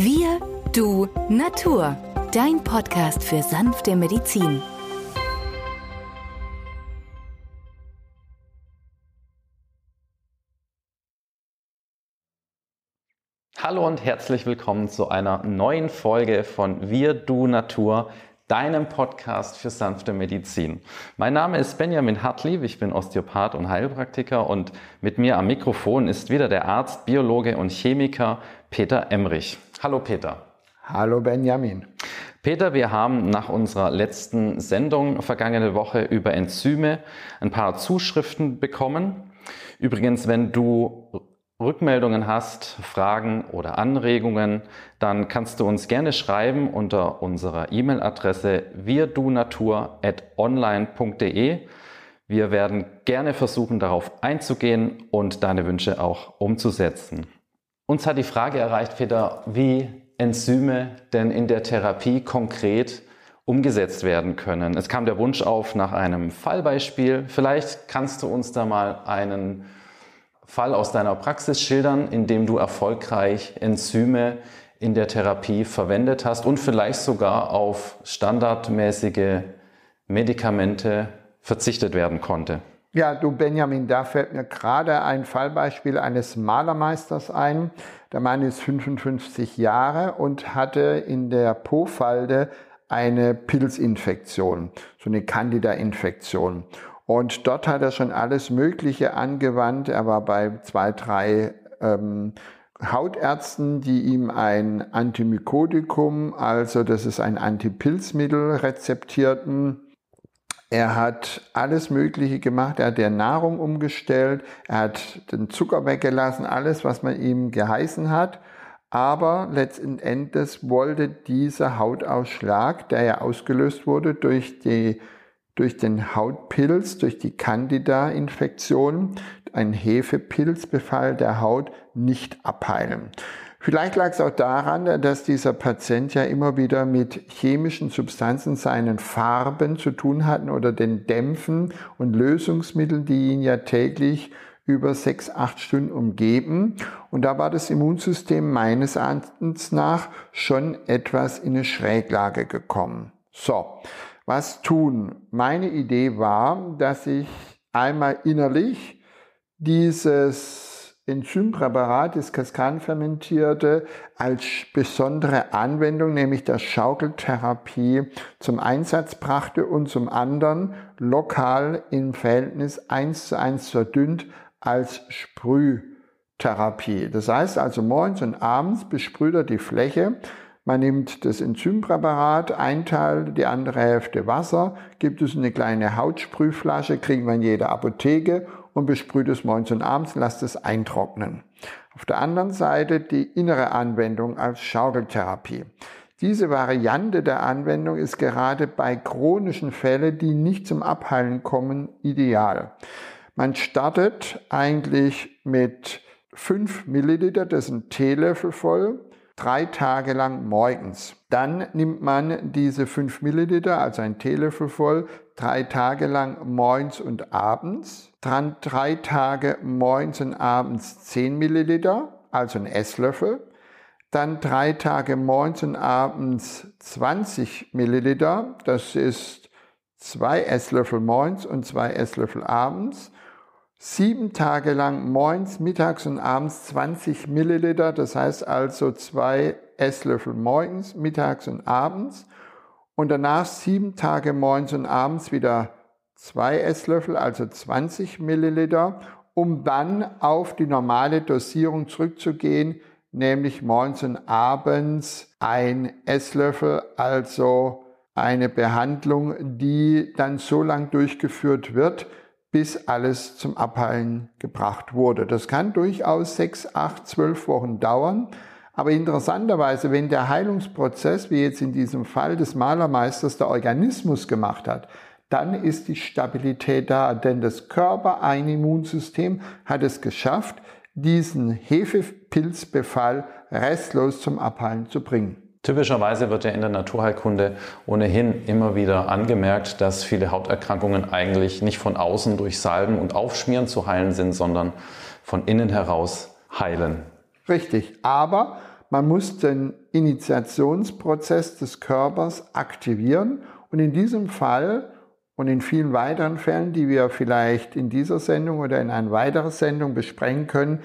Wir, du, Natur. Dein Podcast für sanfte Medizin. Hallo und herzlich willkommen zu einer neuen Folge von Wir, du, Natur, deinem Podcast für sanfte Medizin. Mein Name ist Benjamin Hartlieb, ich bin Osteopath und Heilpraktiker und mit mir am Mikrofon ist wieder der Arzt, Biologe und Chemiker Peter Emrich. Hallo Peter. Hallo Benjamin. Peter, wir haben nach unserer letzten Sendung vergangene Woche über Enzyme ein paar Zuschriften bekommen. Übrigens, wenn du Rückmeldungen hast, Fragen oder Anregungen, dann kannst du uns gerne schreiben unter unserer E-Mail-Adresse wirdunatur.online.de. Wir werden gerne versuchen, darauf einzugehen und deine Wünsche auch umzusetzen. Uns hat die Frage erreicht, Peter, wie Enzyme denn in der Therapie konkret umgesetzt werden können. Es kam der Wunsch auf nach einem Fallbeispiel. Vielleicht kannst du uns da mal einen Fall aus deiner Praxis schildern, in dem du erfolgreich Enzyme in der Therapie verwendet hast und vielleicht sogar auf standardmäßige Medikamente verzichtet werden konnte. Ja, du Benjamin, da fällt mir gerade ein Fallbeispiel eines Malermeisters ein. Der Mann ist 55 Jahre und hatte in der Po-Falde eine Pilzinfektion, so eine Candida-Infektion. Und dort hat er schon alles Mögliche angewandt. Er war bei zwei, drei ähm, Hautärzten, die ihm ein Antimykodikum, also das ist ein Antipilzmittel, rezeptierten. Er hat alles Mögliche gemacht. Er hat der Nahrung umgestellt. Er hat den Zucker weggelassen, alles, was man ihm geheißen hat. Aber letzten Endes wollte dieser Hautausschlag, der ja ausgelöst wurde durch die durch den Hautpilz, durch die Candida-Infektion, ein Hefepilzbefall der Haut nicht abheilen. Vielleicht lag es auch daran, dass dieser Patient ja immer wieder mit chemischen Substanzen seinen Farben zu tun hatten oder den Dämpfen und Lösungsmitteln, die ihn ja täglich über sechs, acht Stunden umgeben. Und da war das Immunsystem meines Erachtens nach schon etwas in eine Schräglage gekommen. So, was tun? Meine Idee war, dass ich einmal innerlich dieses Enzympräparat, das Kaskanfermentierte, als besondere Anwendung, nämlich der Schaukeltherapie, zum Einsatz brachte und zum anderen lokal im Verhältnis eins zu eins verdünnt als Sprühtherapie. Das heißt also morgens und abends besprüht er die Fläche man nimmt das Enzympräparat, ein Teil, die andere Hälfte Wasser, gibt es eine kleine Hautsprühflasche, kriegen wir in jeder Apotheke und besprüht es morgens und abends, lasst es eintrocknen. Auf der anderen Seite die innere Anwendung als Schaukeltherapie. Diese Variante der Anwendung ist gerade bei chronischen Fällen, die nicht zum Abheilen kommen, ideal. Man startet eigentlich mit 5 Milliliter, das ist ein Teelöffel voll, drei Tage lang morgens. Dann nimmt man diese 5 Milliliter, also ein Teelöffel voll, drei Tage lang morgens und abends. Dann drei Tage morgens und abends 10 Milliliter, also ein Esslöffel. Dann drei Tage morgens und abends 20 Milliliter, das ist zwei Esslöffel morgens und zwei Esslöffel abends sieben Tage lang morgens, mittags und abends 20 Milliliter, das heißt also zwei Esslöffel morgens, mittags und abends. Und danach sieben Tage morgens und abends wieder zwei Esslöffel, also 20 Milliliter, um dann auf die normale Dosierung zurückzugehen, nämlich morgens und abends ein Esslöffel, also eine Behandlung, die dann so lang durchgeführt wird, bis alles zum Abheilen gebracht wurde. Das kann durchaus sechs, acht, zwölf Wochen dauern. Aber interessanterweise, wenn der Heilungsprozess, wie jetzt in diesem Fall des Malermeisters, der Organismus gemacht hat, dann ist die Stabilität da, denn das Körper, ein Immunsystem hat es geschafft, diesen Hefepilzbefall restlos zum Abheilen zu bringen. Typischerweise wird ja in der Naturheilkunde ohnehin immer wieder angemerkt, dass viele Hauterkrankungen eigentlich nicht von außen durch Salben und Aufschmieren zu heilen sind, sondern von innen heraus heilen. Richtig, aber man muss den Initiationsprozess des Körpers aktivieren und in diesem Fall und in vielen weiteren Fällen, die wir vielleicht in dieser Sendung oder in einer weiteren Sendung besprechen können,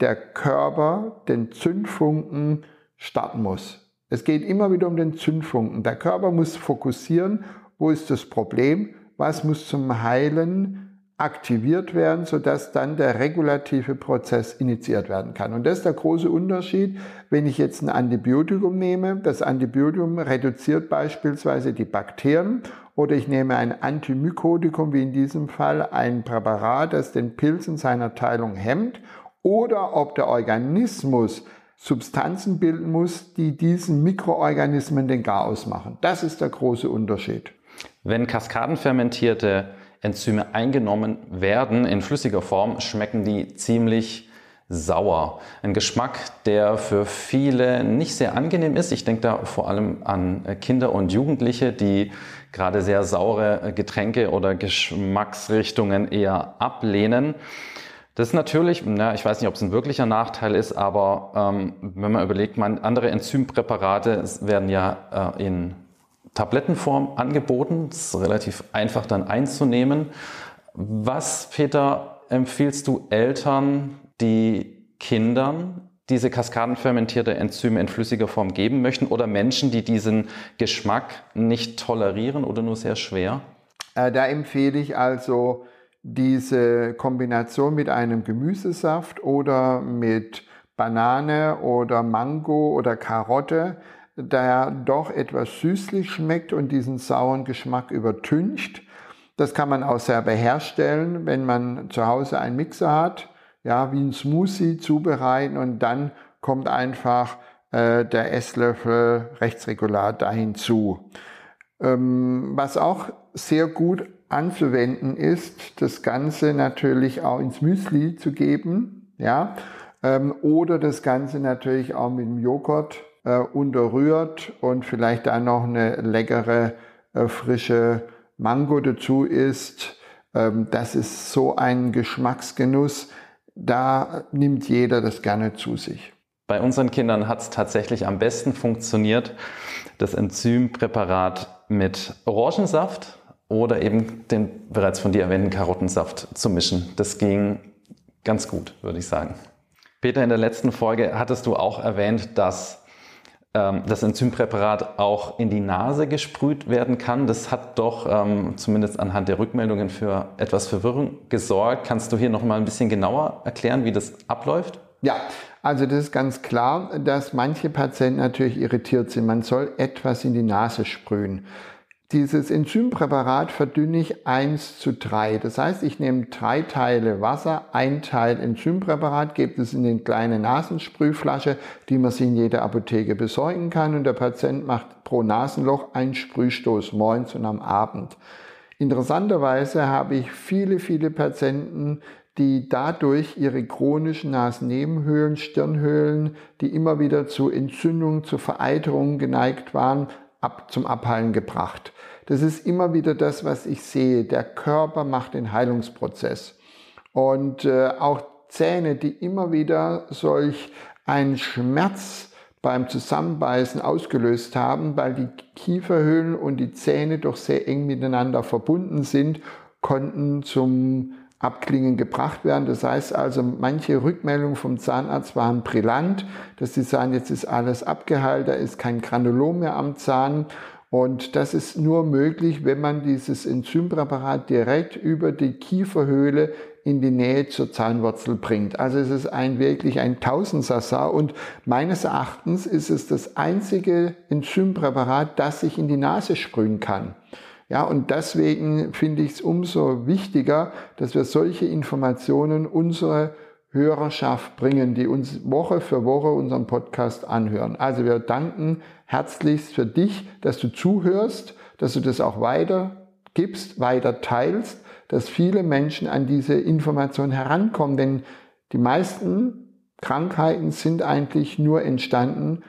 der Körper den Zündfunken starten muss. Es geht immer wieder um den Zündfunken. Der Körper muss fokussieren, wo ist das Problem, was muss zum Heilen aktiviert werden, sodass dann der regulative Prozess initiiert werden kann. Und das ist der große Unterschied, wenn ich jetzt ein Antibiotikum nehme. Das Antibiotikum reduziert beispielsweise die Bakterien oder ich nehme ein Antimykotikum, wie in diesem Fall ein Präparat, das den Pilz in seiner Teilung hemmt, oder ob der Organismus Substanzen bilden muss, die diesen Mikroorganismen den Garaus machen. Das ist der große Unterschied. Wenn kaskadenfermentierte Enzyme eingenommen werden in flüssiger Form, schmecken die ziemlich sauer. Ein Geschmack, der für viele nicht sehr angenehm ist. Ich denke da vor allem an Kinder und Jugendliche, die gerade sehr saure Getränke oder Geschmacksrichtungen eher ablehnen. Das ist natürlich, na, ich weiß nicht, ob es ein wirklicher Nachteil ist, aber ähm, wenn man überlegt, man, andere Enzympräparate werden ja äh, in Tablettenform angeboten. Das ist relativ einfach dann einzunehmen. Was, Peter, empfiehlst du Eltern, die Kindern diese kaskadenfermentierte Enzyme in flüssiger Form geben möchten oder Menschen, die diesen Geschmack nicht tolerieren oder nur sehr schwer? Äh, da empfehle ich also diese Kombination mit einem Gemüsesaft oder mit Banane oder Mango oder Karotte der doch etwas süßlich schmeckt und diesen sauren Geschmack übertüncht. Das kann man auch selber herstellen, wenn man zu Hause einen Mixer hat, ja, wie ein Smoothie zubereiten und dann kommt einfach äh, der Esslöffel Rechtsregulat da hinzu. Ähm, was auch sehr gut anzuwenden ist, das Ganze natürlich auch ins Müsli zu geben, ja, ähm, oder das Ganze natürlich auch mit dem Joghurt äh, unterrührt und vielleicht dann noch eine leckere, äh, frische Mango dazu isst. Ähm, das ist so ein Geschmacksgenuss, da nimmt jeder das gerne zu sich. Bei unseren Kindern hat es tatsächlich am besten funktioniert, das Enzympräparat mit Orangensaft oder eben den bereits von dir erwähnten Karottensaft zu mischen. Das ging ganz gut, würde ich sagen. Peter, in der letzten Folge hattest du auch erwähnt, dass ähm, das Enzympräparat auch in die Nase gesprüht werden kann. Das hat doch ähm, zumindest anhand der Rückmeldungen für etwas Verwirrung gesorgt. Kannst du hier noch mal ein bisschen genauer erklären, wie das abläuft? Ja, also das ist ganz klar, dass manche Patienten natürlich irritiert sind. Man soll etwas in die Nase sprühen. Dieses Enzympräparat verdünne ich 1 zu 3. Das heißt, ich nehme drei Teile Wasser, ein Teil Enzympräparat, gebe es in eine kleine Nasensprühflasche, die man sich in jeder Apotheke besorgen kann und der Patient macht pro Nasenloch einen Sprühstoß morgens und am Abend. Interessanterweise habe ich viele, viele Patienten, die dadurch ihre chronischen Nasennebenhöhlen, Stirnhöhlen, die immer wieder zu Entzündungen, zu Vereiterungen geneigt waren, ab, zum Abheilen gebracht. Das ist immer wieder das, was ich sehe. Der Körper macht den Heilungsprozess. Und äh, auch Zähne, die immer wieder solch einen Schmerz beim Zusammenbeißen ausgelöst haben, weil die Kieferhöhlen und die Zähne doch sehr eng miteinander verbunden sind, konnten zum Abklingen gebracht werden. Das heißt also, manche Rückmeldungen vom Zahnarzt waren brillant, dass sie sagen, jetzt ist alles abgeheilt, da ist kein Granulom mehr am Zahn. Und das ist nur möglich, wenn man dieses Enzympräparat direkt über die Kieferhöhle in die Nähe zur Zahnwurzel bringt. Also es ist ein wirklich ein Tausendsassa und meines Erachtens ist es das einzige Enzympräparat, das sich in die Nase sprühen kann. Ja, und deswegen finde ich es umso wichtiger, dass wir solche Informationen unsere Hörerschaft bringen, die uns Woche für Woche unseren Podcast anhören. Also wir danken herzlichst für dich, dass du zuhörst, dass du das auch weiter gibst, weiter teilst, dass viele Menschen an diese Information herankommen, denn die meisten Krankheiten sind eigentlich nur entstanden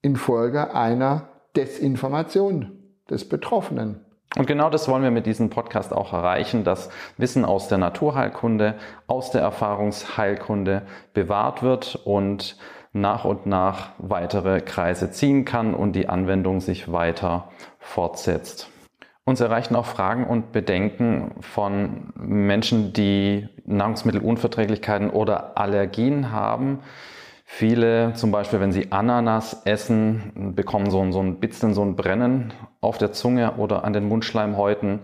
infolge einer Desinformation des Betroffenen. Und genau das wollen wir mit diesem Podcast auch erreichen, dass Wissen aus der Naturheilkunde, aus der Erfahrungsheilkunde bewahrt wird und nach und nach weitere Kreise ziehen kann und die Anwendung sich weiter fortsetzt. Uns erreichen auch Fragen und Bedenken von Menschen, die Nahrungsmittelunverträglichkeiten oder Allergien haben. Viele, zum Beispiel, wenn sie Ananas essen, bekommen so ein, so ein Bitzeln, so ein Brennen auf der Zunge oder an den Mundschleimhäuten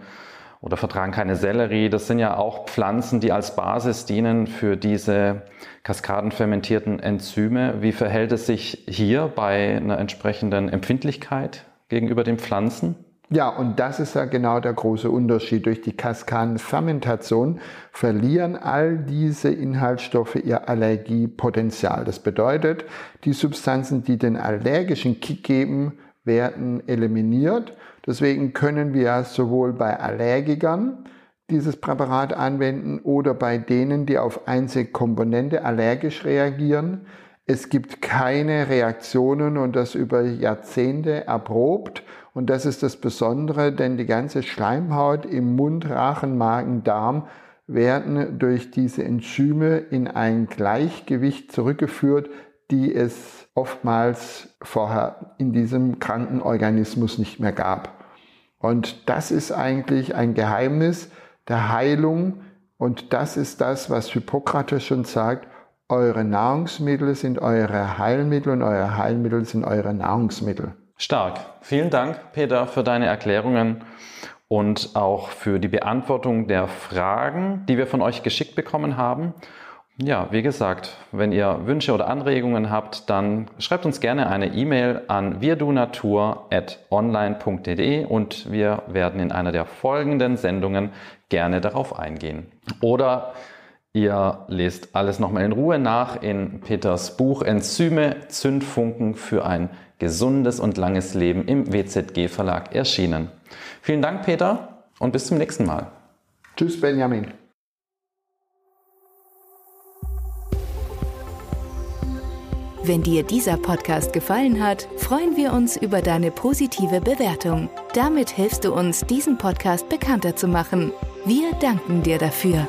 oder vertragen keine Sellerie. Das sind ja auch Pflanzen, die als Basis dienen für diese kaskadenfermentierten Enzyme. Wie verhält es sich hier bei einer entsprechenden Empfindlichkeit gegenüber den Pflanzen? Ja, und das ist ja genau der große Unterschied. Durch die Kaskadenfermentation verlieren all diese Inhaltsstoffe ihr Allergiepotenzial. Das bedeutet, die Substanzen, die den allergischen Kick geben, werden eliminiert. Deswegen können wir sowohl bei Allergikern dieses Präparat anwenden oder bei denen, die auf einzige Komponente allergisch reagieren. Es gibt keine Reaktionen und das über Jahrzehnte erprobt und das ist das Besondere, denn die ganze Schleimhaut im Mund, Rachen, Magen, Darm werden durch diese Enzyme in ein Gleichgewicht zurückgeführt, die es oftmals vorher in diesem kranken Organismus nicht mehr gab. Und das ist eigentlich ein Geheimnis der Heilung und das ist das, was Hippokrates schon sagt, eure Nahrungsmittel sind eure Heilmittel und eure Heilmittel sind eure Nahrungsmittel. Stark. Vielen Dank, Peter, für deine Erklärungen und auch für die Beantwortung der Fragen, die wir von euch geschickt bekommen haben. Ja, wie gesagt, wenn ihr Wünsche oder Anregungen habt, dann schreibt uns gerne eine E-Mail an wirdunatur.online.de und wir werden in einer der folgenden Sendungen gerne darauf eingehen. Oder ihr lest alles nochmal in Ruhe nach in Peters Buch Enzyme, Zündfunken für ein gesundes und langes Leben im WZG Verlag erschienen. Vielen Dank, Peter, und bis zum nächsten Mal. Tschüss, Benjamin. Wenn dir dieser Podcast gefallen hat, freuen wir uns über deine positive Bewertung. Damit hilfst du uns, diesen Podcast bekannter zu machen. Wir danken dir dafür.